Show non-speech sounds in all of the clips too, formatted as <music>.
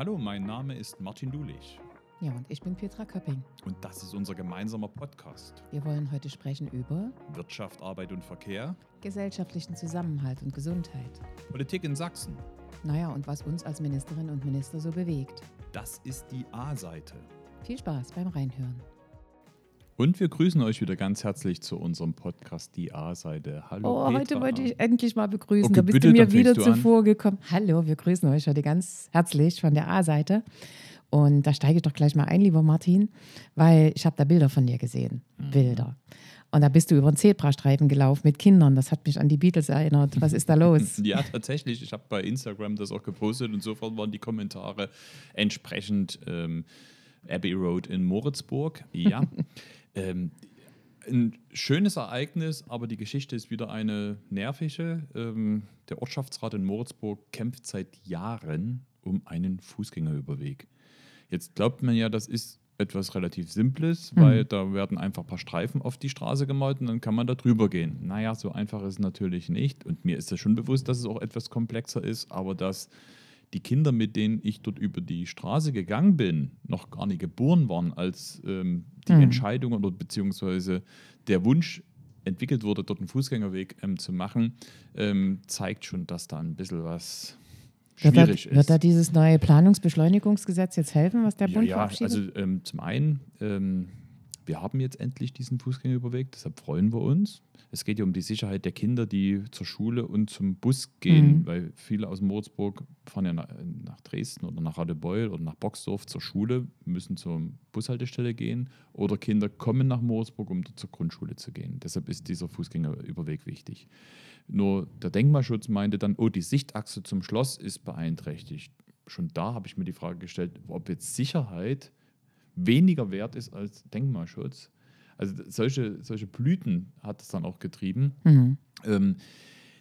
Hallo, mein Name ist Martin Dulich Ja, und ich bin Petra Köpping. und das ist unser gemeinsamer Podcast. Wir wollen heute sprechen über Wirtschaft, Arbeit und Verkehr, gesellschaftlichen Zusammenhalt und Gesundheit. Politik in Sachsen. Naja, und was uns als Ministerinnen und Minister so bewegt. Das ist die A-Seite. Viel Spaß beim Reinhören. Und wir grüßen euch wieder ganz herzlich zu unserem Podcast Die A-Seite. Hallo Oh, Petra. heute wollte ich endlich mal begrüßen. Okay, da bist bitte, du mir wieder an. zuvor gekommen. Hallo, wir grüßen euch heute ganz herzlich von der A-Seite. Und da steige ich doch gleich mal ein, lieber Martin, weil ich habe da Bilder von dir gesehen. Mhm. Bilder. Und da bist du über den Zebrastreifen gelaufen mit Kindern. Das hat mich an die Beatles erinnert. Was ist da los? <laughs> Ja, tatsächlich. Ich habe bei Instagram das auch gepostet und sofort waren die Kommentare entsprechend ähm, Abbey Road in Moritzburg. Ja. <laughs> ähm, ein schönes Ereignis, aber die Geschichte ist wieder eine nervige. Ähm, der Ortschaftsrat in Moritzburg kämpft seit Jahren um einen Fußgängerüberweg. Jetzt glaubt man ja, das ist etwas relativ Simples, weil da werden einfach ein paar Streifen auf die Straße gemalt und dann kann man da drüber gehen. Naja, so einfach ist es natürlich nicht. Und mir ist das schon bewusst, dass es auch etwas komplexer ist, aber dass die Kinder, mit denen ich dort über die Straße gegangen bin, noch gar nicht geboren waren, als ähm, die Mhm. Entscheidung oder beziehungsweise der Wunsch entwickelt wurde, dort einen Fußgängerweg ähm, zu machen, ähm, zeigt schon, dass da ein bisschen was Wird da, schwierig ist. wird da dieses neue Planungsbeschleunigungsgesetz jetzt helfen, was der Ja, Bund ja verabschiedet? also ähm, zum einen, ähm, wir haben jetzt endlich diesen Fußgängerüberweg, deshalb freuen wir uns. Es geht ja um die Sicherheit der Kinder, die zur Schule und zum Bus gehen, Mhm. weil viele aus Moritzburg fahren ja nach, nach Dresden oder nach Radebeul oder nach Boxdorf zur Schule, müssen zur Bushaltestelle gehen oder Kinder kommen nach Moritzburg, um zur Grundschule zu gehen. Deshalb ist dieser Fußgängerüberweg wichtig. Nur der Denkmalschutz meinte dann, oh, die Sichtachse zum Schloss ist beeinträchtigt. Schon da habe ich mir die Frage gestellt, ob jetzt Sicherheit weniger wert ist als Denkmalschutz. Also solche, solche Blüten hat es dann auch getrieben. Mhm. Ähm,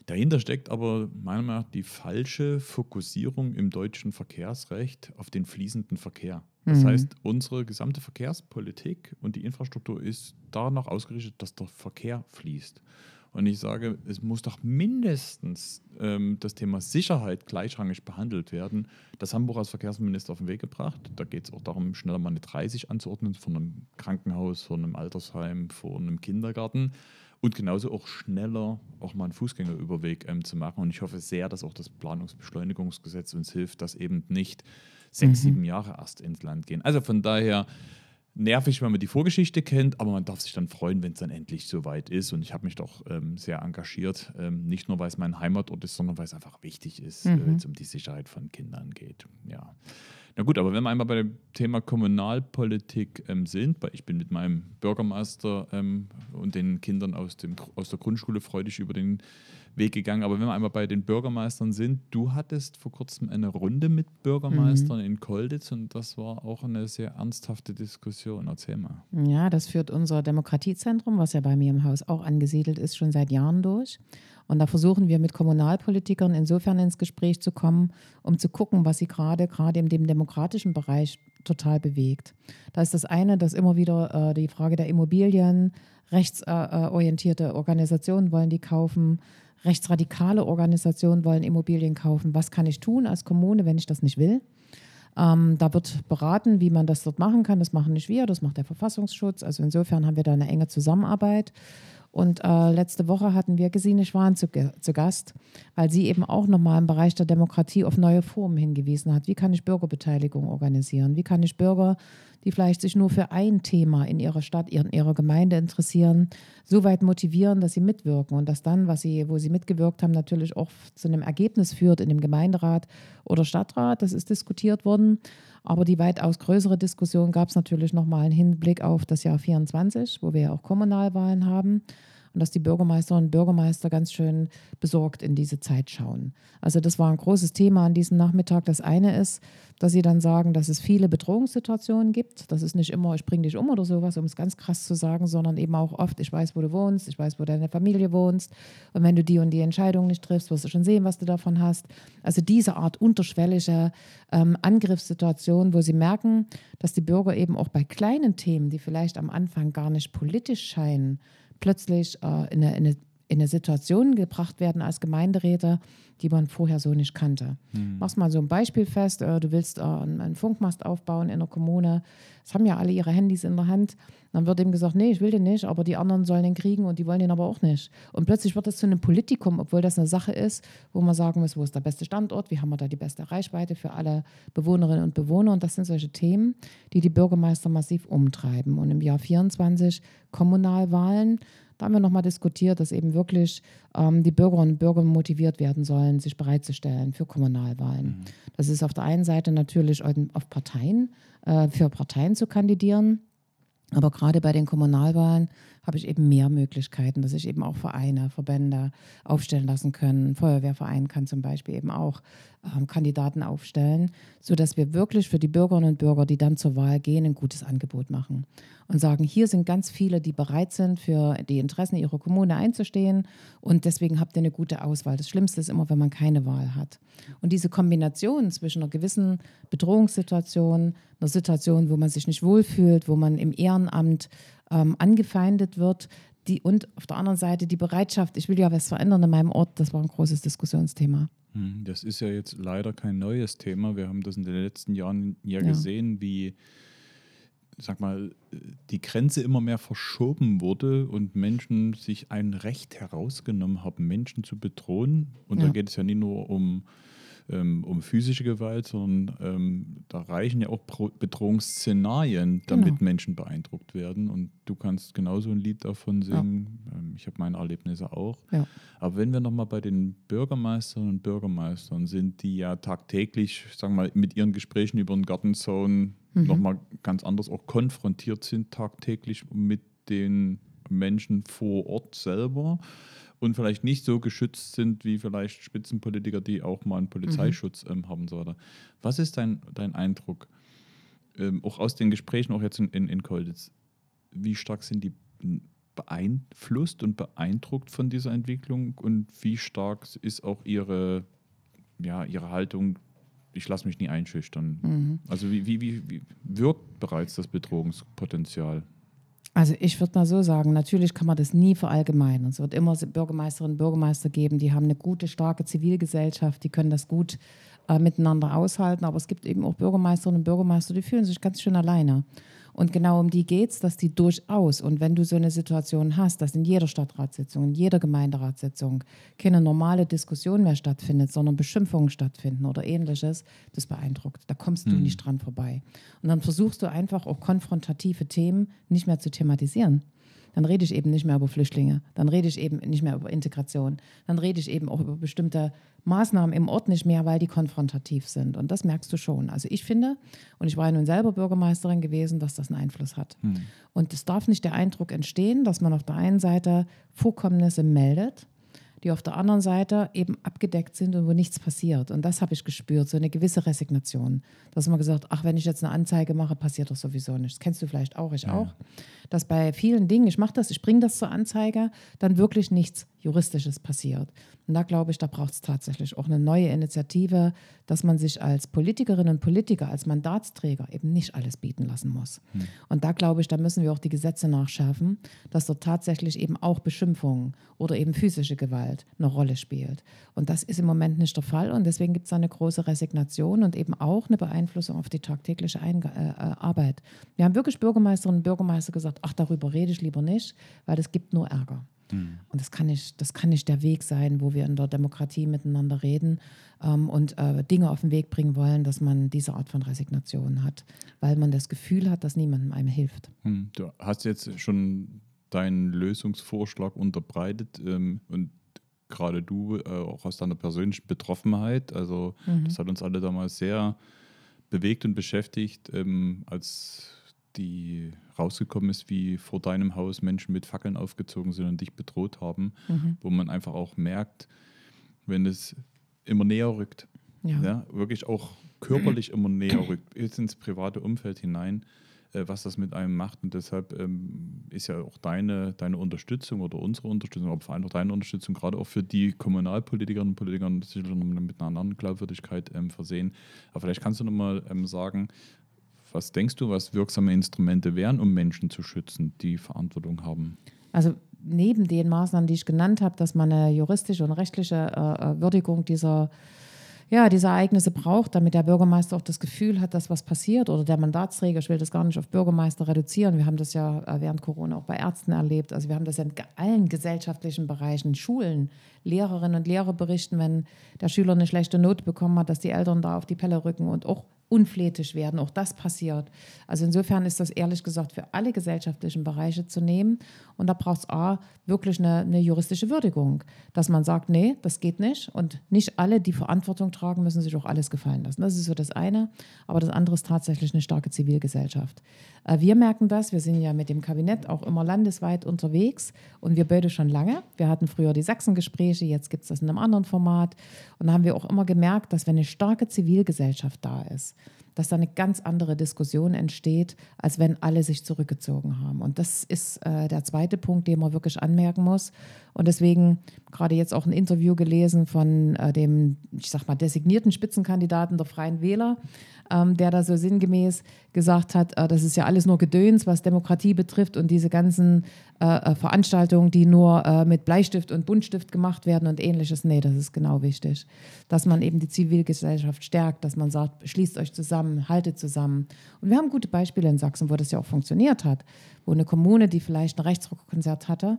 dahinter steckt aber meiner Meinung nach die falsche Fokussierung im deutschen Verkehrsrecht auf den fließenden Verkehr. Das Mhm. heißt, unsere gesamte Verkehrspolitik und die Infrastruktur ist danach ausgerichtet, dass der Verkehr fließt. Und ich sage, es muss doch mindestens ähm, das Thema Sicherheit gleichrangig behandelt werden. Das haben wir als Verkehrsminister auf den Weg gebracht. Da geht es auch darum, schneller mal eine 30 anzuordnen von einem Krankenhaus, von einem Altersheim, von einem Kindergarten. Und genauso auch schneller auch mal einen Fußgängerüberweg ähm, zu machen. Und ich hoffe sehr, dass auch das Planungsbeschleunigungsgesetz uns hilft, dass eben nicht sechs, Mhm. sieben Jahre erst ins Land gehen. Also von daher nervig, wenn man die Vorgeschichte kennt, aber man darf sich dann freuen, wenn es dann endlich soweit ist. Und ich habe mich doch ähm, sehr engagiert, ähm, nicht nur, weil es mein Heimatort ist, sondern weil es einfach wichtig ist, äh, Mhm. wenn es um die Sicherheit von Kindern geht. Ja. Na gut, aber wenn wir einmal bei dem Thema Kommunalpolitik ähm, sind, weil ich bin mit meinem Bürgermeister ähm, und den Kindern aus, dem, aus der Grundschule freudig über den Weg gegangen. Aber wenn wir einmal bei den Bürgermeistern sind, du hattest vor kurzem eine Runde mit Bürgermeistern in Kolditz und das war auch eine sehr ernsthafte Diskussion. Erzähl mal. Ja, das führt unser Demokratiezentrum, was ja bei mir im Haus auch angesiedelt ist, schon seit Jahren durch. Und da versuchen wir mit Kommunalpolitikern insofern ins Gespräch zu kommen, um zu gucken, was sie gerade, gerade in dem demokratischen Bereich total bewegt. Da ist das eine, dass immer wieder äh, die Frage der Immobilien, rechtsorientierte Organisationen wollen die kaufen, rechtsradikale Organisationen wollen Immobilien kaufen. Was kann ich tun als Kommune, wenn ich das nicht will? Ähm, da wird beraten, wie man das dort machen kann. Das machen nicht wir, das macht der Verfassungsschutz. Also insofern haben wir da eine enge Zusammenarbeit. Und äh, letzte Woche hatten wir Gesine Schwan zu, zu Gast, weil sie eben auch nochmal im Bereich der Demokratie auf neue Formen hingewiesen hat. Wie kann ich Bürgerbeteiligung organisieren? Wie kann ich Bürger, die vielleicht sich nur für ein Thema in ihrer Stadt, in ihrer Gemeinde interessieren, so weit motivieren, dass sie mitwirken und dass dann, was sie, wo sie mitgewirkt haben, natürlich auch zu einem Ergebnis führt in dem Gemeinderat oder Stadtrat. Das ist diskutiert worden. Aber die weitaus größere Diskussion gab es natürlich nochmal im Hinblick auf das Jahr 24, wo wir ja auch Kommunalwahlen haben. Und dass die Bürgermeisterinnen und Bürgermeister ganz schön besorgt in diese Zeit schauen. Also das war ein großes Thema an diesem Nachmittag. Das eine ist, dass sie dann sagen, dass es viele Bedrohungssituationen gibt. Das ist nicht immer, ich bringe dich um oder sowas, um es ganz krass zu sagen, sondern eben auch oft, ich weiß, wo du wohnst, ich weiß, wo deine Familie wohnst. Und wenn du die und die Entscheidung nicht triffst, wirst du schon sehen, was du davon hast. Also diese Art unterschwellige ähm, Angriffssituation, wo sie merken, dass die Bürger eben auch bei kleinen Themen, die vielleicht am Anfang gar nicht politisch scheinen, plötzlich äh, in, eine, in eine in eine Situation gebracht werden als Gemeinderäte, die man vorher so nicht kannte. Hm. Mach's mal so ein Beispiel fest, äh, du willst äh, einen, Funkmast aufbauen in der Kommune, es haben ja alle ihre Handys in der Hand, dann wird ihm gesagt, nee, ich will den nicht, aber die anderen sollen den kriegen und die wollen den aber auch nicht. Und plötzlich wird das zu einem Politikum, obwohl das eine Sache ist, wo man sagen muss, wo ist der beste Standort, wie haben wir da die beste Reichweite für alle Bewohnerinnen und Bewohner. Und das sind solche Themen, die die Bürgermeister massiv umtreiben. Und im Jahr 24 Kommunalwahlen, da haben wir nochmal diskutiert, dass eben wirklich ähm, die Bürgerinnen und Bürger motiviert werden sollen, sich bereitzustellen für Kommunalwahlen. Mhm. Das ist auf der einen Seite natürlich auf Parteien, äh, für Parteien zu kandidieren. Aber gerade bei den Kommunalwahlen habe ich eben mehr Möglichkeiten, dass ich eben auch Vereine, Verbände aufstellen lassen können. Ein Feuerwehrverein kann zum Beispiel eben auch ähm, Kandidaten aufstellen, sodass wir wirklich für die Bürgerinnen und Bürger, die dann zur Wahl gehen, ein gutes Angebot machen und sagen, hier sind ganz viele, die bereit sind, für die Interessen ihrer Kommune einzustehen und deswegen habt ihr eine gute Auswahl. Das Schlimmste ist immer, wenn man keine Wahl hat. Und diese Kombination zwischen einer gewissen Bedrohungssituation, einer Situation, wo man sich nicht wohlfühlt, wo man im Ehrenamt ähm, angefeindet wird, die, und auf der anderen Seite die Bereitschaft, ich will ja was verändern in meinem Ort, das war ein großes Diskussionsthema. Hm, das ist ja jetzt leider kein neues Thema. Wir haben das in den letzten Jahren ja, Ja. gesehen, wie, sag mal, die Grenze immer mehr verschoben wurde und Menschen sich ein Recht herausgenommen haben, Menschen zu bedrohen. Und da Ja. geht es ja nicht nur um, ähm, um physische Gewalt, sondern ähm, da reichen ja auch Pro Bedrohungsszenarien, damit Genau. Menschen beeindruckt werden. Und du kannst genauso ein Lied davon singen. Ähm, ich habe meine Erlebnisse auch. Ja. Aber wenn wir nochmal bei den Bürgermeisterinnen und Bürgermeistern sind, die ja tagtäglich, sagen wir mal, mit ihren Gesprächen über den Gartenzaun Mhm. nochmal ganz anders auch konfrontiert sind, tagtäglich mit den Menschen vor Ort selber und vielleicht nicht so geschützt sind wie vielleicht Spitzenpolitiker, die auch mal einen Polizeischutz ähm, haben so weiter. Was ist dein, dein Eindruck, ähm, auch aus den Gesprächen, auch jetzt in, in, in Kolditz, wie stark sind die beeinflusst und beeindruckt von dieser Entwicklung und wie stark ist auch ihre, ja, ihre Haltung, ich lasse mich nie einschüchtern. Mhm. Also wie, wie, wie, wie wirkt bereits das Bedrohungspotenzial? Also ich würde mal so sagen, natürlich kann man das nie verallgemeinern. Es wird immer Bürgermeisterinnen und Bürgermeister geben, die haben eine gute, starke Zivilgesellschaft, die können das gut äh, miteinander aushalten. Aber es gibt eben auch Bürgermeisterinnen und Bürgermeister, die fühlen sich ganz schön alleine. Und genau um die geht es, dass die durchaus, und wenn du so eine Situation hast, dass in jeder Stadtratssitzung, in jeder Gemeinderatssitzung keine normale Diskussion mehr stattfindet, sondern Beschimpfungen stattfinden oder ähnliches, das beeindruckt. Da kommst du nicht dran vorbei. Und dann versuchst du einfach auch konfrontative Themen nicht mehr zu thematisieren. Dann rede ich eben nicht mehr über Flüchtlinge, dann rede ich eben nicht mehr über Integration, dann rede ich eben auch über bestimmte Maßnahmen im Ort nicht mehr, weil die konfrontativ sind. Und das merkst du schon. Also ich finde, und ich war ja nun selber Bürgermeisterin gewesen, dass das einen Einfluss hat. Und es darf nicht der Eindruck entstehen, dass man auf der einen Seite Vorkommnisse meldet, die auf der anderen Seite eben abgedeckt sind und wo nichts passiert. Und das habe ich gespürt, so eine gewisse Resignation. Dass man gesagt, ach, wenn ich jetzt eine Anzeige mache, passiert doch sowieso nichts. Das kennst du vielleicht auch, ich auch. Dass bei vielen Dingen, ich mache das, ich bringe das zur Anzeige, dann wirklich nichts Juristisches passiert. Und da glaube ich, da braucht es tatsächlich auch eine neue Initiative, dass man sich als Politikerinnen und Politiker, als Mandatsträger eben nicht alles bieten lassen muss. Und da glaube ich, da müssen wir auch die Gesetze nachschärfen, dass dort tatsächlich eben auch Beschimpfungen oder eben physische Gewalt eine Rolle spielt. Und das ist im Moment nicht der Fall und deswegen gibt es eine große Resignation und eben auch eine Beeinflussung auf die tagtägliche Einge äh, äh, Arbeit. Wir haben wirklich Bürgermeisterinnen und Bürgermeister gesagt, ach, darüber rede ich lieber nicht, weil das gibt nur Ärger. Und das kann, nicht, das kann nicht der Weg sein, wo wir in der Demokratie miteinander reden ähm, und äh, Dinge auf den Weg bringen wollen, dass man diese Art von Resignation hat, weil man das Gefühl hat, dass niemandem einem hilft. Hm, Du hast jetzt schon deinen Lösungsvorschlag unterbreitet ähm, und gerade du äh, auch aus deiner persönlichen Betroffenheit. Also das hat uns alle damals sehr bewegt und beschäftigt, ähm, als die rausgekommen ist, wie vor deinem Haus Menschen mit Fackeln aufgezogen sind und dich bedroht haben, wo man einfach auch merkt, wenn es immer näher rückt, Ja. ja, wirklich auch körperlich immer näher rückt, bis ins private Umfeld hinein, äh, was das mit einem macht. Und deshalb ähm, ist ja auch deine, deine Unterstützung oder unsere Unterstützung, aber vor allem auch deine Unterstützung, gerade auch für die Kommunalpolitikerinnen und Politiker, sicherlich mit einer anderen Glaubwürdigkeit ähm, versehen. Aber vielleicht kannst du nochmal ähm, sagen, was denkst du, was wirksame Instrumente wären, um Menschen zu schützen, die Verantwortung haben? Also neben den Maßnahmen, die ich genannt habe, dass man eine juristische und rechtliche äh, äh, Würdigung dieser, ja, dieser Ereignisse braucht, damit der Bürgermeister auch das Gefühl hat, dass was passiert oder der Mandatsträger, ich will das gar nicht auf Bürgermeister reduzieren, wir haben das ja äh, während Corona auch bei Ärzten erlebt, also wir haben das ja in allen gesellschaftlichen Bereichen, Schulen, Lehrerinnen und Lehrer berichten, wenn der Schüler eine schlechte Note bekommen hat, dass die Eltern da auf die Pelle rücken und auch unflätig werden. Auch das passiert. Also insofern ist das ehrlich gesagt für alle gesellschaftlichen Bereiche zu nehmen. Und da braucht es A, wirklich eine, eine, juristische Würdigung, dass man sagt, nee, das geht nicht. Und nicht alle, die Verantwortung tragen, müssen sich auch alles gefallen lassen. Das ist so das eine. Aber das andere ist tatsächlich eine starke Zivilgesellschaft. Äh, wir merken das, wir sind ja mit dem Kabinett auch immer landesweit unterwegs und wir beide schon lange. Wir hatten früher die Sachsengespräche, jetzt gibt es das in einem anderen Format. Und da haben wir auch immer gemerkt, dass wenn eine starke Zivilgesellschaft da ist, dass da eine ganz andere Diskussion entsteht, als wenn alle sich zurückgezogen haben. Und das ist äh, der zweite Punkt, den man wirklich anmerken muss. Und deswegen gerade jetzt auch ein Interview gelesen von äh, dem, ich sag mal, designierten Spitzenkandidaten der Freien Wähler, ähm, der da so sinngemäß gesagt hat, äh, das ist ja alles nur Gedöns, was Demokratie betrifft und diese ganzen äh, äh, Veranstaltungen, die nur äh, mit Bleistift und Buntstift gemacht werden und ähnliches. Nee, das ist genau wichtig. Dass man eben die Zivilgesellschaft stärkt, dass man sagt, schließt euch zusammen, haltet zusammen. Und wir haben gute Beispiele in Sachsen, wo das ja auch funktioniert hat, wo eine Kommune, die vielleicht ein Rechtsrockkonzert hatte,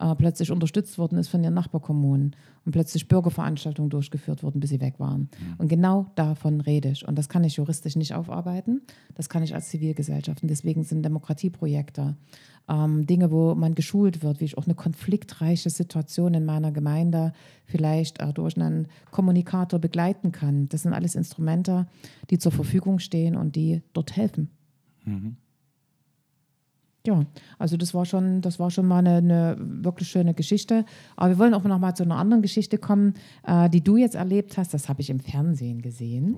äh, plötzlich unterstützt worden ist von ihren Nachbarkommunen und plötzlich Bürgerveranstaltungen durchgeführt wurden, bis sie weg waren. Mhm. Und genau davon rede ich. Und das kann ich juristisch nicht aufarbeiten, das kann ich als Zivilgesellschaft. Und deswegen sind Demokratieprojekte ähm, Dinge, wo man geschult wird, wie ich auch eine konfliktreiche Situation in meiner Gemeinde vielleicht äh, durch einen Kommunikator begleiten kann. Das sind alles Instrumente, die zur Verfügung stehen und die dort helfen. Mhm. Ja, also das war schon, das war schon mal eine, eine, wirklich schöne Geschichte. Aber wir wollen auch noch mal zu einer anderen Geschichte kommen, äh, die du jetzt erlebt hast. Das habe ich im Fernsehen gesehen.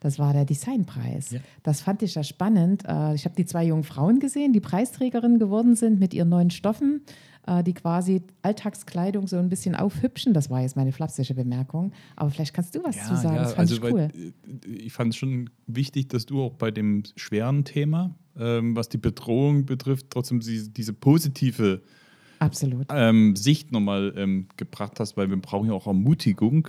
Das war der Designpreis. Ja. Das fand ich ja spannend. Äh, ich habe die zwei jungen Frauen gesehen, die Preisträgerinnen geworden sind mit ihren neuen Stoffen, äh, die quasi Alltagskleidung so ein bisschen aufhübschen. Das war jetzt meine flapsische Bemerkung. Aber vielleicht kannst du was ja, zu sagen. Ja, das fand also ich cool. Weil, ich fand es schon wichtig, dass du auch bei dem schweren Thema ähm, was die Bedrohung betrifft, trotzdem diese, positive ähm, Sicht nochmal ähm, gebracht hast, weil wir brauchen ja auch Ermutigung.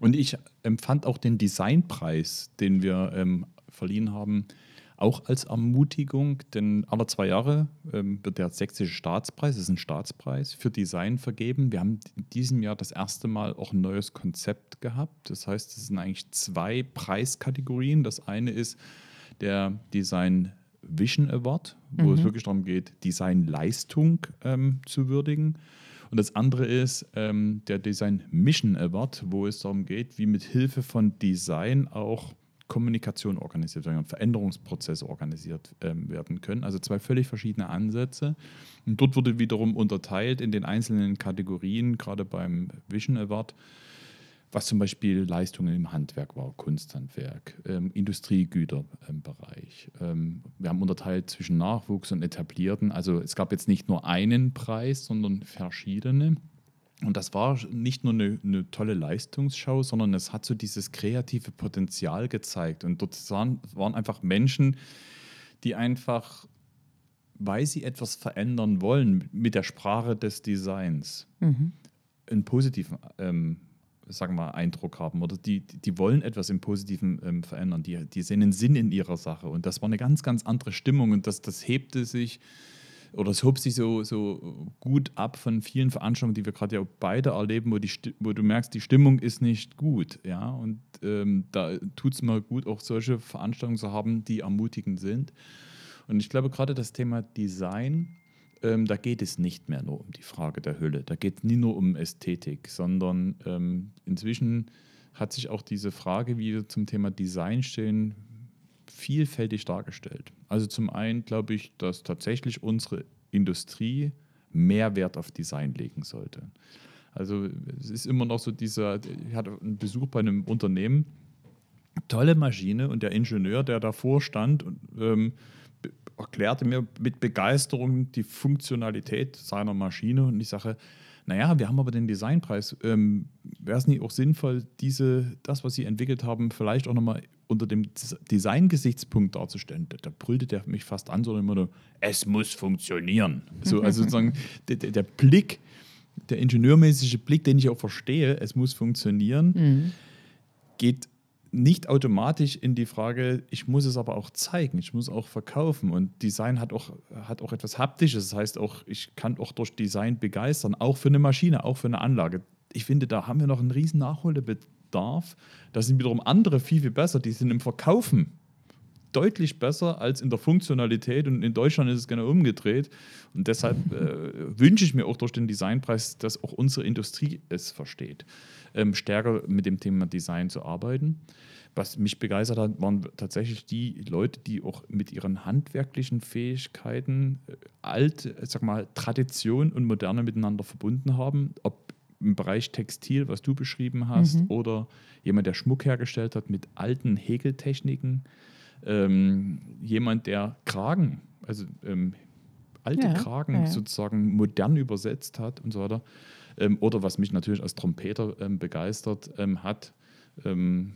Und ich empfand auch den Designpreis, den wir ähm, verliehen haben, auch als Ermutigung, denn alle zwei Jahre ähm, wird der sächsische Staatspreis, das ist ein Staatspreis für Design vergeben. Wir haben in diesem Jahr das erste Mal auch ein neues Konzept gehabt. Das heißt, es sind eigentlich zwei Preiskategorien. Das eine ist der Design Vision Award, wo mhm. es wirklich darum geht, Designleistung ähm, zu würdigen. Und das andere ist ähm, der Design Mission Award, wo es darum geht, wie mit Hilfe von Design auch Kommunikation organisiert werden, Veränderungsprozesse organisiert ähm, werden können. Also zwei völlig verschiedene Ansätze. Und dort wurde wiederum unterteilt in den einzelnen Kategorien, gerade beim Vision Award was zum Beispiel Leistungen im Handwerk war, Kunsthandwerk, ähm, Industriegüterbereich. Ähm, wir haben unterteilt zwischen Nachwuchs und Etablierten. Also es gab jetzt nicht nur einen Preis, sondern verschiedene. Und das war nicht nur eine, eine tolle Leistungsschau, sondern es hat so dieses kreative Potenzial gezeigt. Und dort waren, waren einfach Menschen, die einfach weil sie etwas verändern wollen mit der Sprache des Designs, mhm. einen positiven ähm, sagen wir, Eindruck haben oder die, die wollen etwas im Positiven ähm, verändern. Die, die sehen einen Sinn in ihrer Sache. Und das war eine ganz, ganz andere Stimmung und das, das hebte sich oder es hob sich so, so gut ab von vielen Veranstaltungen, die wir gerade ja beide erleben, wo, die, wo du merkst, die Stimmung ist nicht gut. Ja? Und ähm, da tut es mal gut, auch solche Veranstaltungen zu haben, die ermutigend sind. Und ich glaube, gerade das Thema Design ähm, da geht es nicht mehr nur um die Frage der Hülle, da geht es nie nur um Ästhetik, sondern ähm, inzwischen hat sich auch diese Frage, wie wir zum Thema Design stehen, vielfältig dargestellt. Also zum einen glaube ich, dass tatsächlich unsere Industrie mehr Wert auf Design legen sollte. Also es ist immer noch so dieser, ich hatte einen Besuch bei einem Unternehmen, tolle Maschine und der Ingenieur, der davor stand ähm, erklärte mir mit Begeisterung die Funktionalität seiner Maschine und ich sage, naja, wir haben aber den Designpreis. Ähm, Wäre es nicht auch sinnvoll, diese, das, was Sie entwickelt haben, vielleicht auch nochmal unter dem Design-Gesichtspunkt darzustellen, da, da brüllte der mich fast an, sondern immer nur, es muss funktionieren. So, <laughs> also sozusagen der, der Blick, der ingenieurmäßige Blick, den ich auch verstehe, es muss funktionieren, mhm. geht nicht automatisch in die Frage, ich muss es aber auch zeigen, ich muss auch verkaufen. Und Design hat auch, hat auch etwas Haptisches. Das heißt auch, ich kann auch durch Design begeistern, auch für eine Maschine, auch für eine Anlage. Ich finde, da haben wir noch einen riesen Nachholbedarf. Da sind wiederum andere viel, viel besser. Die sind im Verkaufen deutlich besser als in der Funktionalität und in Deutschland ist es genau umgedreht. Und deshalb äh, wünsche ich mir auch durch den Designpreis, dass auch unsere Industrie es versteht ähm, stärker mit dem Thema Design zu arbeiten. Was mich begeistert hat, waren tatsächlich die Leute, die auch mit ihren handwerklichen Fähigkeiten äh, alt, sag mal, Tradition und Moderne miteinander verbunden haben. Ob im Bereich Textil, was du beschrieben hast, mhm. oder jemand, der Schmuck hergestellt hat mit alten Häkeltechniken. Ähm, jemand, der Kragen, also ähm, alte ja, Kragen ja. sozusagen modern übersetzt hat und so weiter. Ähm, oder was mich natürlich als Trompeter ähm, begeistert ähm, hat,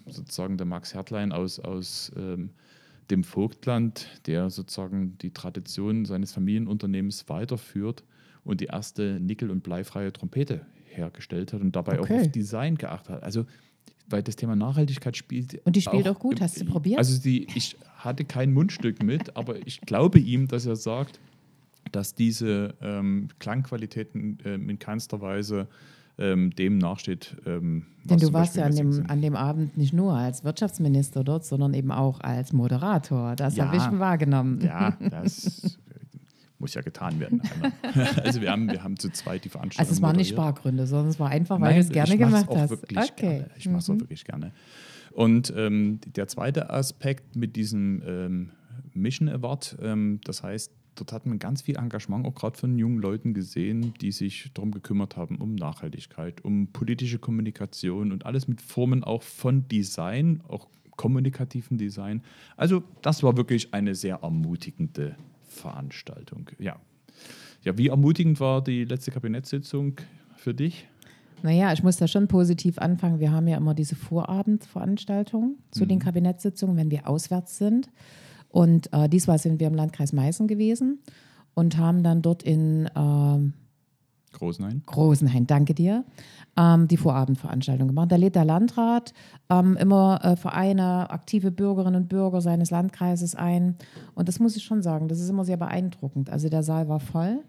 sozusagen der Max Hertlein aus, aus dem Vogtland, der sozusagen die Tradition seines Familienunternehmens weiterführt und die erste nickel- und bleifreie Trompete hergestellt hat und dabei okay. auch auf Design geachtet hat. Also weil das Thema Nachhaltigkeit spielt. Und die spielt auch, auch gut, hast du probiert? Also die, ich hatte kein Mundstück mit, aber ich glaube ihm, dass er sagt, dass diese ähm, Klangqualitäten ähm, in keinster Weise ähm, dem nachsteht. Ähm, Denn du warst ja an dem, an dem Abend nicht nur als Wirtschaftsminister dort, sondern eben auch als Moderator. Das ja, habe ich wahrgenommen. Ja, das <laughs> muss ja getan werden. <laughs> also wir haben, wir haben zu zweit die Veranstaltung. Also es waren nicht Spargründe, sondern es war einfach, weil Nein, du es gerne gemacht hast. Okay. Gerne. Ich mache es mhm. auch wirklich gerne. Und ähm, der zweite Aspekt mit diesem ähm, Mission Award, ähm, das heißt, dort hat man ganz viel Engagement auch gerade von jungen Leuten gesehen, die sich darum gekümmert haben, um Nachhaltigkeit, um politische Kommunikation und alles mit Formen auch von Design, auch kommunikativen Design. Also das war wirklich eine sehr ermutigende Veranstaltung. Ja. Ja, wie ermutigend war die letzte Kabinettssitzung für dich? Naja, ich muss da schon positiv anfangen. Wir haben ja immer diese Vorabendveranstaltungen zu mhm. den Kabinettssitzungen, wenn wir auswärts sind. Und äh, diesmal sind wir im Landkreis Meißen gewesen und haben dann dort in äh, Großenhain. Großenhain, danke dir. Ähm, die Vorabendveranstaltung gemacht. Da lädt der Landrat ähm, immer äh, Vereine, aktive Bürgerinnen und Bürger seines Landkreises ein. Und das muss ich schon sagen, das ist immer sehr beeindruckend. Also der Saal war voll,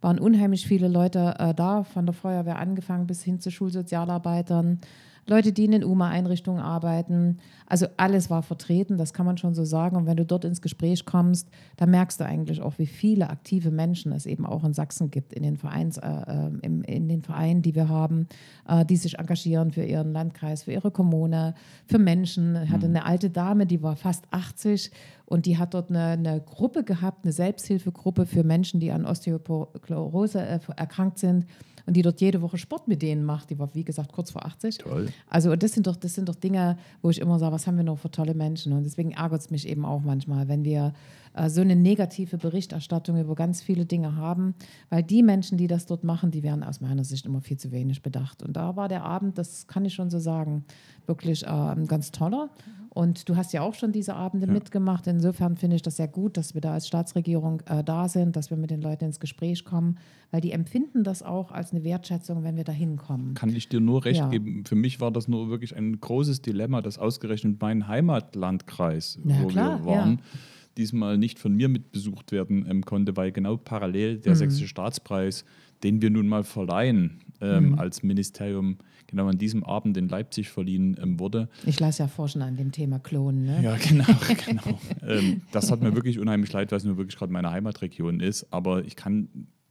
waren unheimlich viele Leute äh, da, von der Feuerwehr angefangen bis hin zu Schulsozialarbeitern. Leute, die in den UMA-Einrichtungen arbeiten. Also alles war vertreten, das kann man schon so sagen. Und wenn du dort ins Gespräch kommst, dann merkst du eigentlich auch, wie viele aktive Menschen es eben auch in Sachsen gibt, in den, Vereins, äh, äh im, in den Vereinen, die wir haben, äh, die sich engagieren für ihren Landkreis, für ihre Kommune, für Menschen. Ich hatte mhm. eine alte Dame, die war fast 80 und die hat dort eine, eine Gruppe gehabt, eine Selbsthilfegruppe für Menschen, die an Osteoporose äh, erkrankt sind und die dort jede Woche Sport mit denen macht. Die war, wie gesagt, kurz vor 80. Toll. Also das sind doch, das sind doch Dinge, wo ich immer sage, was haben wir noch für tolle Menschen? Und deswegen ärgert es mich eben auch manchmal, wenn wir äh, so eine negative Berichterstattung über ganz viele Dinge haben, weil die Menschen, die das dort machen, die werden aus meiner Sicht immer viel zu wenig bedacht. Und da war der Abend, das kann ich schon so sagen, wirklich äh, ganz toller. Und du hast ja auch schon diese Abende ja. mitgemacht. Insofern finde ich das sehr gut, dass wir da als Staatsregierung äh, da sind, dass wir mit den Leuten ins Gespräch kommen, weil die empfinden das auch als eine Wertschätzung, wenn wir da hinkommen. Kann ich dir nur recht ja. geben. Für mich war das nur wirklich ein großes Dilemma, dass ausgerechnet mein Heimatlandkreis, ja, wo klar, wir waren, diesmal nicht von mir mitbesucht werden ähm, konnte, weil genau parallel der mhm. Sächsische Staatspreis, den wir nun mal verleihen ähm, mhm. als Ministerium, genau an diesem Abend in Leipzig verliehen ähm, wurde. Ich lasse ja forschen an dem Thema Klonen. Ne? Ja, genau. <laughs> genau. ähm, das hat mir wirklich unheimlich leid, weil es nur wirklich gerade meine Heimatregion ist. Aber ich kann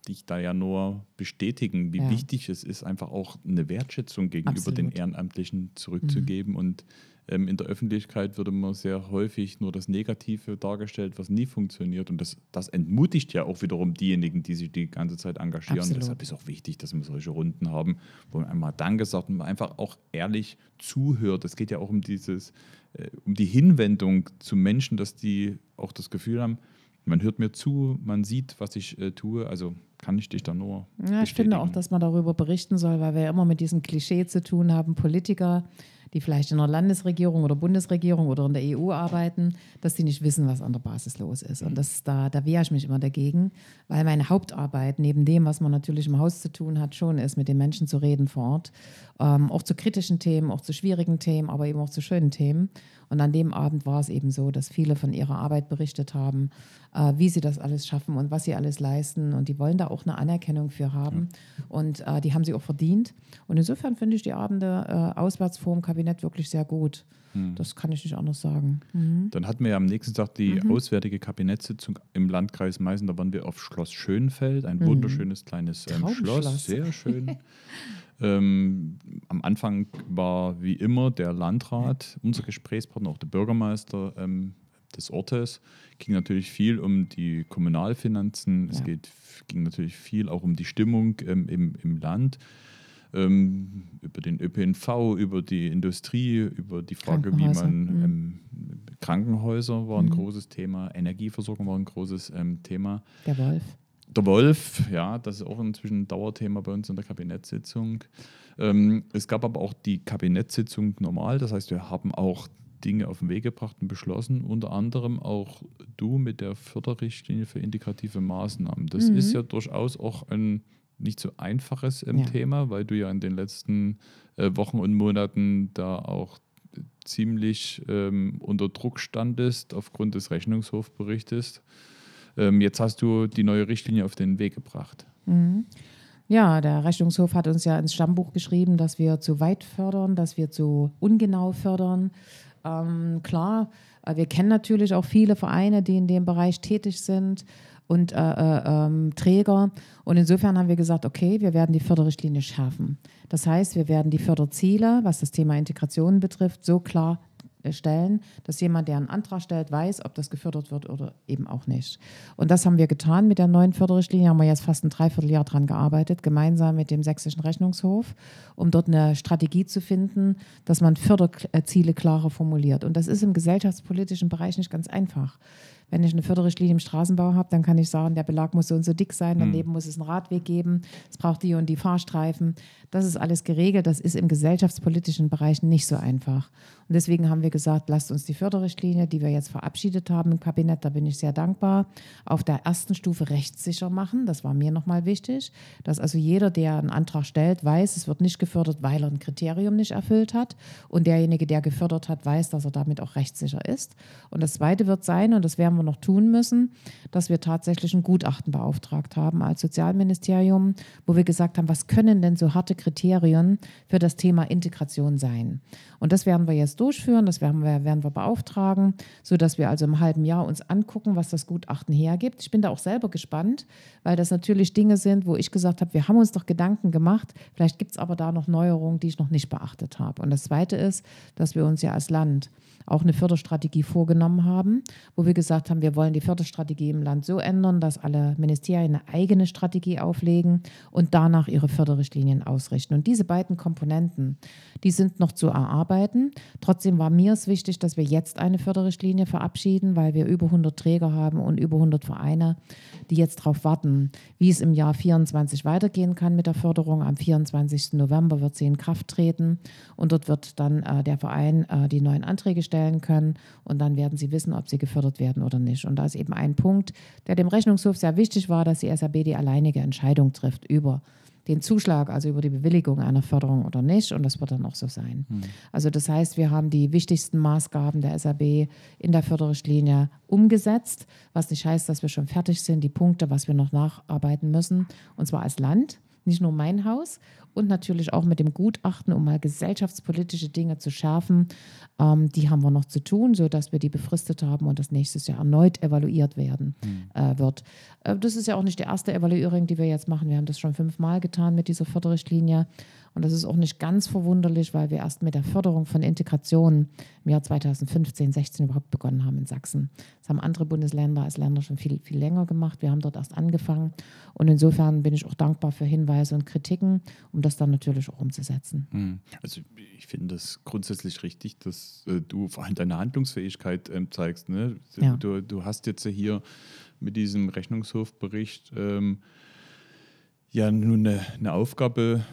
dich da ja nur bestätigen, wie ja. wichtig es ist, einfach auch eine Wertschätzung gegenüber Absolut. den Ehrenamtlichen zurückzugeben. Mhm. Und ähm, in der Öffentlichkeit wird immer sehr häufig nur das Negative dargestellt, was nie funktioniert. Und das, das entmutigt ja auch wiederum diejenigen, die sich die ganze Zeit engagieren. Absolut. Deshalb ist auch wichtig, dass wir solche Runden haben, wo man einmal Danke sagt und man einfach auch ehrlich zuhört. Es geht ja auch um dieses, äh, um die Hinwendung zu Menschen, dass die auch das Gefühl haben, man hört mir zu, man sieht, was ich äh, tue. Also kann ich dich da nur. Ja, ich finde auch, dass man darüber berichten soll, weil wir ja immer mit diesem Klischee zu tun haben, Politiker die vielleicht in der Landesregierung oder Bundesregierung oder in der EU arbeiten, dass die nicht wissen, was an der Basis los ist. Und das, da, da wehre ich mich immer dagegen, weil meine Hauptarbeit, neben dem, was man natürlich im Haus zu tun hat, schon ist, mit den Menschen zu reden vor Ort. Ähm, auch zu kritischen Themen, auch zu schwierigen Themen, aber eben auch zu schönen Themen. Und an dem Abend war es eben so, dass viele von ihrer Arbeit berichtet haben, äh, wie sie das alles schaffen und was sie alles leisten. Und die wollen da auch eine Anerkennung für haben. Ja. Und äh, die haben sie auch verdient. Und insofern finde ich die Abende äh, auswärts vor dem Kabinett wirklich sehr gut. Hm. Das kann ich nicht anders sagen. Mhm. Dann hatten wir ja am nächsten Tag die mhm. auswärtige Kabinettssitzung im Landkreis Meißen. Da waren wir auf Schloss Schönfeld, ein mhm. wunderschönes kleines ähm, Schloss, sehr schön. <laughs> Ähm, am Anfang war wie immer der Landrat unser Gesprächspartner, auch der Bürgermeister ähm, des Ortes. Ging natürlich viel um die Kommunalfinanzen. Ja. Es geht, ging natürlich viel auch um die Stimmung ähm, im, im Land. Ähm, über den ÖPNV, über die Industrie, über die Frage, wie man mhm. Ähm, Krankenhäuser war ein mhm. großes Thema, Energieversorgung war ein großes ähm, Thema. Der Wolf. Der Wolf, ja, das ist auch inzwischen ein Dauerthema bei uns in der Kabinettssitzung. Ähm, es gab aber auch die Kabinettssitzung normal, das heißt, wir haben auch Dinge auf den Weg gebracht und beschlossen, unter anderem auch du mit der Förderrichtlinie für integrative Maßnahmen. Das mhm. ist ja durchaus auch ein nicht so einfaches ähm, ja. Thema, weil du ja in den letzten äh, Wochen und Monaten da auch ziemlich ähm, unter Druck standest aufgrund des Rechnungshofberichtes. Ähm, jetzt hast du die neue Richtlinie auf den Weg gebracht. Mhm. Ja, der Rechnungshof hat uns ja ins Stammbuch geschrieben, dass wir zu weit fördern, dass wir zu ungenau fördern. Ähm, klar, äh, wir kennen natürlich auch viele Vereine, die in dem Bereich tätig sind und äh, äh, ähm, Träger. Und insofern haben wir gesagt, okay, wir werden die Förderrichtlinie schärfen. Das heißt, wir werden die Förderziele, was das Thema Integration betrifft, so klar stellen, dass jemand, der einen Antrag stellt, weiß, ob das gefördert wird oder eben auch nicht. Und das haben wir getan mit der neuen Förderrichtlinie, haben wir jetzt fast ein Dreivierteljahr daran gearbeitet, gemeinsam mit dem Sächsischen Rechnungshof, um dort eine Strategie zu finden, dass man Förderziele klarer formuliert. Und das ist im gesellschaftspolitischen Bereich nicht ganz einfach. Wenn ich eine Förderrichtlinie im Straßenbau habe, dann kann ich sagen, der Belag muss so und so dick sein, daneben mhm. muss es einen Radweg geben, es braucht die und die Fahrstreifen. Das ist alles geregelt, das ist im gesellschaftspolitischen Bereich nicht so einfach. Und deswegen haben wir gesagt, lasst uns die Förderrichtlinie, die wir jetzt verabschiedet haben im Kabinett, da bin ich sehr dankbar, auf der ersten Stufe rechtssicher machen. Das war mir nochmal wichtig, dass also jeder, der einen Antrag stellt, weiß, es wird nicht gefördert, weil er ein Kriterium nicht erfüllt hat. Und derjenige, der gefördert hat, weiß, dass er damit auch rechtssicher ist. Und das Zweite wird sein, und das werden wir wir noch tun müssen, dass wir tatsächlich ein Gutachten beauftragt haben als Sozialministerium, wo wir gesagt haben, was können denn so harte Kriterien für das Thema Integration sein? Und das werden wir jetzt durchführen, das werden wir, werden wir beauftragen, sodass wir also im halben Jahr uns angucken, was das Gutachten hergibt. Ich bin da auch selber gespannt, weil das natürlich Dinge sind, wo ich gesagt habe, wir haben uns doch Gedanken gemacht, vielleicht gibt es aber da noch Neuerungen, die ich noch nicht beachtet habe. Und das Zweite ist, dass wir uns ja als Land auch eine Förderstrategie vorgenommen haben, wo wir gesagt haben, wir wollen die Förderstrategie im Land so ändern, dass alle Ministerien eine eigene Strategie auflegen und danach ihre Förderrichtlinien ausrichten. Und diese beiden Komponenten, die sind noch zu erarbeiten. Trotzdem war mir es wichtig, dass wir jetzt eine Förderrichtlinie verabschieden, weil wir über 100 Träger haben und über 100 Vereine, die jetzt darauf warten, wie es im Jahr 24 weitergehen kann mit der Förderung. Am 24. November wird sie in Kraft treten und dort wird dann äh, der Verein äh, die neuen Anträge stellen können und dann werden sie wissen, ob sie gefördert werden oder nicht. Und da ist eben ein Punkt, der dem Rechnungshof sehr wichtig war, dass die SAB die alleinige Entscheidung trifft über den Zuschlag, also über die Bewilligung einer Förderung oder nicht. Und das wird dann auch so sein. Mhm. Also das heißt, wir haben die wichtigsten Maßgaben der SAB in der Förderrichtlinie umgesetzt, was nicht heißt, dass wir schon fertig sind, die Punkte, was wir noch nacharbeiten müssen, und zwar als Land nicht nur mein Haus und natürlich auch mit dem Gutachten, um mal gesellschaftspolitische Dinge zu schärfen. Ähm, die haben wir noch zu tun, sodass wir die befristet haben und das nächstes Jahr erneut evaluiert werden mhm. äh, wird. Äh, das ist ja auch nicht die erste Evaluierung, die wir jetzt machen. Wir haben das schon fünfmal getan mit dieser Förderrichtlinie. Und das ist auch nicht ganz verwunderlich, weil wir erst mit der Förderung von Integration im Jahr 2015, 16 überhaupt begonnen haben in Sachsen. Das haben andere Bundesländer als Länder schon viel, viel länger gemacht. Wir haben dort erst angefangen. Und insofern bin ich auch dankbar für Hinweise und Kritiken, um das dann natürlich auch umzusetzen. Hm. Also ich finde das grundsätzlich richtig, dass äh, du vor allem deine Handlungsfähigkeit ähm, zeigst. Ne? Ja. Du, du hast jetzt hier mit diesem Rechnungshofbericht ähm, ja nun eine, eine Aufgabe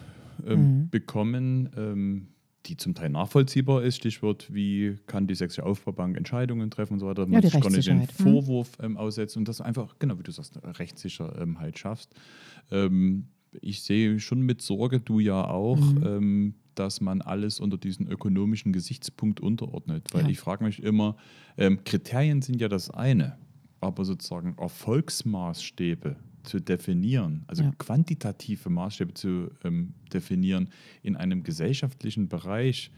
ähm, mhm. bekommen, ähm, die zum Teil nachvollziehbar ist. Stichwort, wie kann die Sächsische Aufbaubank Entscheidungen treffen und so weiter. Ja, Man die sich gar nicht den hm. Vorwurf ähm, aussetzt und das einfach, genau wie du sagst, Rechtssicherheit schaffst. Ähm, ich sehe schon mit Sorge, du ja auch, Mhm. ähm, dass man alles unter diesen ökonomischen Gesichtspunkt unterordnet. Weil Ja. ich frage mich immer, ähm, Kriterien sind ja das eine, aber sozusagen Erfolgsmaßstäbe zu definieren, also Ja. quantitative Maßstäbe zu ähm, definieren in einem gesellschaftlichen Bereich,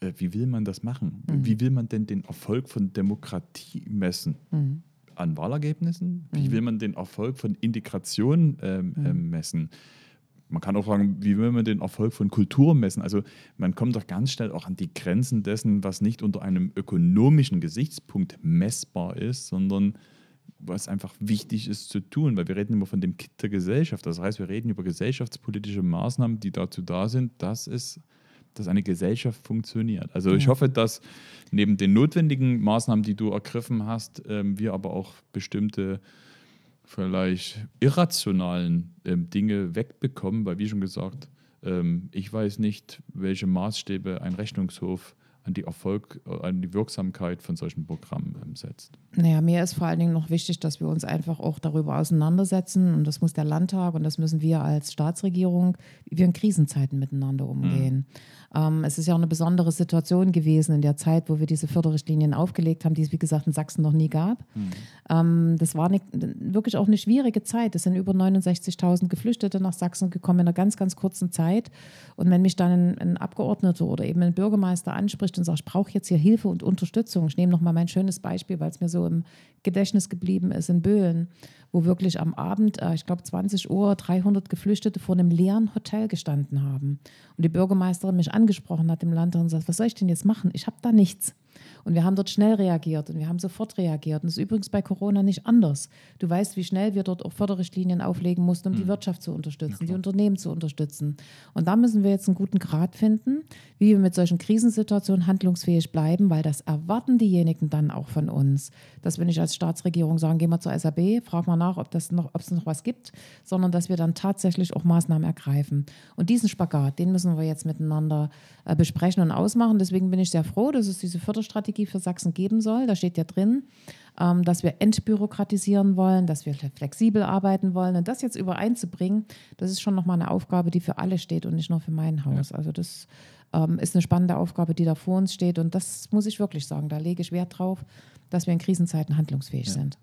äh, wie will man das machen? Mhm. Wie will man denn den Erfolg von Demokratie messen? Mhm. An Wahlergebnissen? Wie will man den Erfolg von Integration ähm, Mhm. ähm, messen? Man kann auch fragen, wie will man den Erfolg von Kultur messen? Also man kommt doch ganz schnell auch an die Grenzen dessen, was nicht unter einem ökonomischen Gesichtspunkt messbar ist, sondern was einfach wichtig ist zu tun, weil wir reden immer von dem Kit der Gesellschaft. Das heißt, wir reden über gesellschaftspolitische Maßnahmen, die dazu da sind, dass es dass eine Gesellschaft funktioniert. Also ich hoffe, dass neben den notwendigen Maßnahmen, die du ergriffen hast, ähm, wir aber auch bestimmte vielleicht irrationalen ähm, Dinge wegbekommen, weil wie schon gesagt, ähm, ich weiß nicht, welche Maßstäbe ein Rechnungshof an die Erfolg, äh, an die Wirksamkeit von solchen Programmen ähm, setzt. Naja, mir ist vor allen Dingen noch wichtig, dass wir uns einfach auch darüber auseinandersetzen und das muss der Landtag und das müssen wir als Staatsregierung, wie wir in Krisenzeiten miteinander umgehen. Ähm, es ist ja auch eine besondere Situation gewesen in der Zeit, wo wir diese Förderrichtlinien aufgelegt haben, die es wie gesagt in Sachsen noch nie gab. Ähm, das war eine, wirklich auch eine schwierige Zeit. Es sind über 69.000 Geflüchtete nach Sachsen gekommen in einer ganz, ganz kurzen Zeit. Und wenn mich dann ein, ein Abgeordneter oder eben ein Bürgermeister anspricht und sagt, ich brauche jetzt hier Hilfe und Unterstützung. Ich nehme noch mal mein schönes Beispiel, weil es mir so im Gedächtnis geblieben ist in Böhlen, wo wirklich am Abend, äh, ich glaube 20 Uhr, 300 Geflüchtete vor einem leeren Hotel gestanden haben. Und die Bürgermeisterin mich angesprochen hat im Landtag und sagt, was soll ich denn jetzt machen? Ich habe da nichts. Und wir haben dort schnell reagiert und wir haben sofort reagiert. Und das ist übrigens bei Corona nicht anders. Du weißt, wie schnell wir dort auch Förderrichtlinien auflegen mussten, um die Wirtschaft zu unterstützen, die Unternehmen zu unterstützen. Und da müssen wir jetzt einen guten Grad finden, wie wir mit solchen Krisensituationen handlungsfähig bleiben, weil das erwarten diejenigen dann auch von uns. Dass wir nicht als Staatsregierung sagen, gehen wir zur SAB, frag mal nach, ob, das noch, es noch was gibt, sondern dass wir dann tatsächlich auch Maßnahmen ergreifen. Und diesen Spagat, den müssen wir jetzt miteinander äh, besprechen und ausmachen. Deswegen bin ich sehr froh, dass es diese Förderstrategie für Sachsen geben soll. Da steht ja drin, ähm, dass wir entbürokratisieren wollen, dass wir flexibel arbeiten wollen. Und das jetzt übereinzubringen, das ist schon nochmal eine Aufgabe, die für alle steht und nicht nur für mein Haus. Also das ähm, ist eine spannende Aufgabe, die da vor uns steht. Und das muss ich wirklich sagen. Da lege ich Wert drauf, dass wir in Krisenzeiten handlungsfähig sind.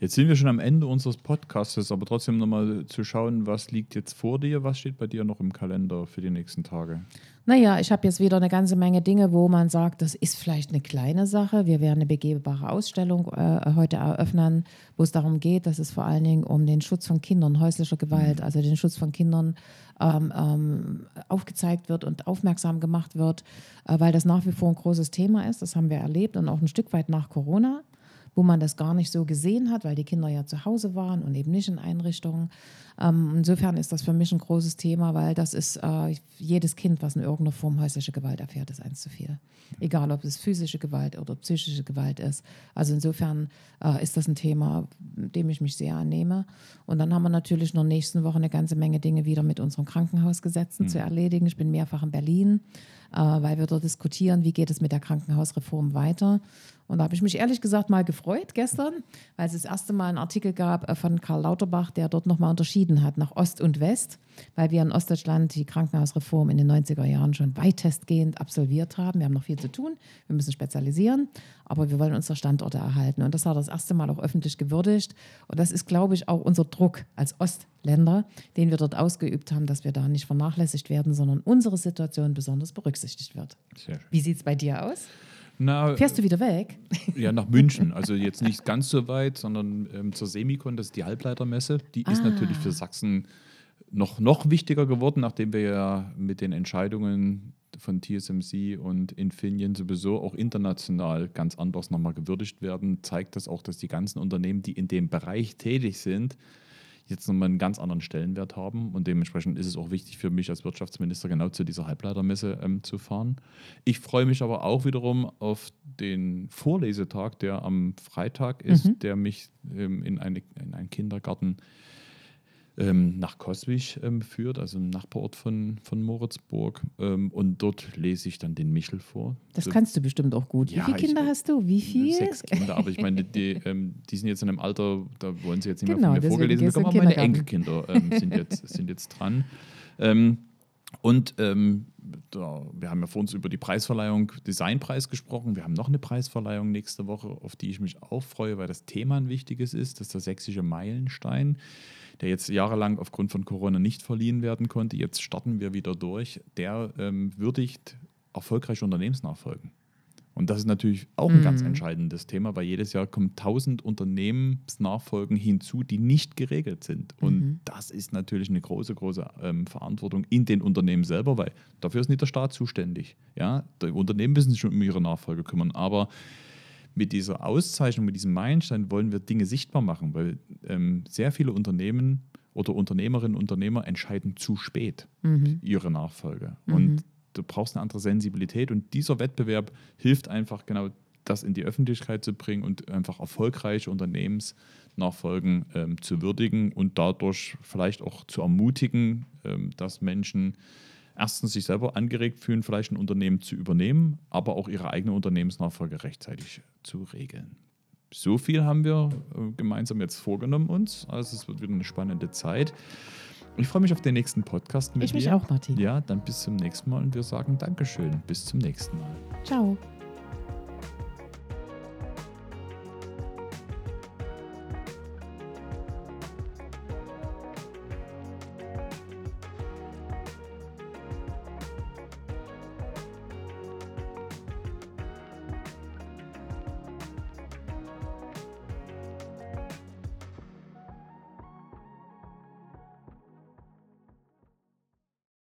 Jetzt sind wir schon am Ende unseres Podcasts, aber trotzdem nochmal zu schauen, was liegt jetzt vor dir, was steht bei dir noch im Kalender für die nächsten Tage? Naja, ich habe jetzt wieder eine ganze Menge Dinge, wo man sagt, das ist vielleicht eine kleine Sache. Wir werden eine begehbare Ausstellung äh, heute eröffnen, wo es darum geht, dass es vor allen Dingen um den Schutz von Kindern, häuslicher Gewalt, also den Schutz von Kindern ähm, ähm, aufgezeigt wird und aufmerksam gemacht wird, äh, weil das nach wie vor ein großes Thema ist. Das haben wir erlebt und auch ein Stück weit nach Corona wo man das gar nicht so gesehen hat, weil die Kinder ja zu Hause waren und eben nicht in Einrichtungen. Ähm, insofern ist das für mich ein großes Thema, weil das ist äh, jedes Kind, was in irgendeiner Form häusliche Gewalt erfährt, ist eins zu viel. Egal, ob es physische Gewalt oder psychische Gewalt ist. Also insofern äh, ist das ein Thema, dem ich mich sehr annehme. Und dann haben wir natürlich noch nächsten Woche eine ganze Menge Dinge wieder mit unseren Krankenhausgesetzen zu erledigen. Ich bin mehrfach in Berlin, äh, weil wir dort diskutieren, wie geht es mit der Krankenhausreform weiter. Und da habe ich mich ehrlich gesagt mal gefreut gestern, weil es das erste Mal einen Artikel gab äh, von Karl Lauterbach, der dort nochmal unterschieden hat nach Ost und West, weil wir in Ostdeutschland die Krankenhausreform in den 90er Jahren schon weitestgehend absolviert haben. Wir haben noch viel zu tun, wir müssen spezialisieren, aber wir wollen unsere Standorte erhalten. Und das hat er das erste Mal auch öffentlich gewürdigt. Und das ist, glaube ich, auch unser Druck als Ostländer, den wir dort ausgeübt haben, dass wir da nicht vernachlässigt werden, sondern unsere Situation besonders berücksichtigt wird. Sehr schön. Wie sieht es bei dir aus? Na, Fährst du wieder weg? Ja, nach München. Also jetzt nicht ganz so weit, sondern ähm, zur Semikon, das ist die Halbleitermesse. Die ist Ah. natürlich für Sachsen noch, noch wichtiger geworden, nachdem wir ja mit den Entscheidungen von TSMC und Infineon sowieso auch international ganz anders nochmal gewürdigt werden, zeigt das auch, dass die ganzen Unternehmen, die in dem Bereich tätig sind, jetzt nochmal einen ganz anderen Stellenwert haben. Und dementsprechend ist es auch wichtig für mich als Wirtschaftsminister genau zu dieser Halbleitermesse ähm, zu fahren. Ich freue mich aber auch wiederum auf den Vorlesetag, der am Freitag ist, der mich ähm, in, eine, in einen Kindergarten ähm, nach Coswig ähm, führt, also im Nachbarort von, von Moritzburg. Ähm, und dort lese ich dann den Michel vor. Das so, kannst du bestimmt auch gut. Ja, Wie viele Kinder ich, hast du? Wie viele? Sechs Kinder, aber ich meine, die, <laughs> ähm, die sind jetzt in einem Alter, da wollen sie jetzt nicht genau, mehr von mir vorgelesen bekommen, aber meine Enkelkinder ähm, sind, jetzt, <laughs> sind jetzt dran. Ähm, und da, wir haben ja vor uns über die Preisverleihung Designpreis gesprochen. Wir haben noch eine Preisverleihung nächste Woche, auf die ich mich auch freue, weil das Thema ein wichtiges ist. Das ist der sächsische Meilenstein, der jetzt jahrelang aufgrund von Corona nicht verliehen werden konnte. Jetzt starten wir wieder durch. Der ähm, würdigt erfolgreiche Unternehmensnachfolgen. Und das ist natürlich auch ein mhm. ganz entscheidendes Thema, weil jedes Jahr kommen tausend Unternehmensnachfolgen hinzu, die nicht geregelt sind. Und mhm. das ist natürlich eine große, große ähm, Verantwortung in den Unternehmen selber, weil dafür ist nicht der Staat zuständig. Ja, die Unternehmen müssen sich schon um ihre Nachfolge kümmern, aber mit dieser Auszeichnung, mit diesem Meilenstein wollen wir Dinge sichtbar machen, weil ähm, sehr viele Unternehmen oder Unternehmerinnen und Unternehmer entscheiden zu spät mhm. ihre Nachfolge. Und mhm du brauchst eine andere Sensibilität und dieser Wettbewerb hilft einfach genau das in die Öffentlichkeit zu bringen und einfach erfolgreiche Unternehmensnachfolgen ähm, zu würdigen und dadurch vielleicht auch zu ermutigen, ähm, dass Menschen erstens sich selber angeregt fühlen, vielleicht ein Unternehmen zu übernehmen, aber auch ihre eigene Unternehmensnachfolge rechtzeitig zu regeln. So viel haben wir äh, gemeinsam jetzt vorgenommen uns. Also es wird wieder eine spannende Zeit. Ich freue mich auf den nächsten Podcast mit ich dir. Ich mich auch, Martin. Ja, dann bis zum nächsten Mal und wir sagen Dankeschön. Bis zum nächsten Mal. Ciao.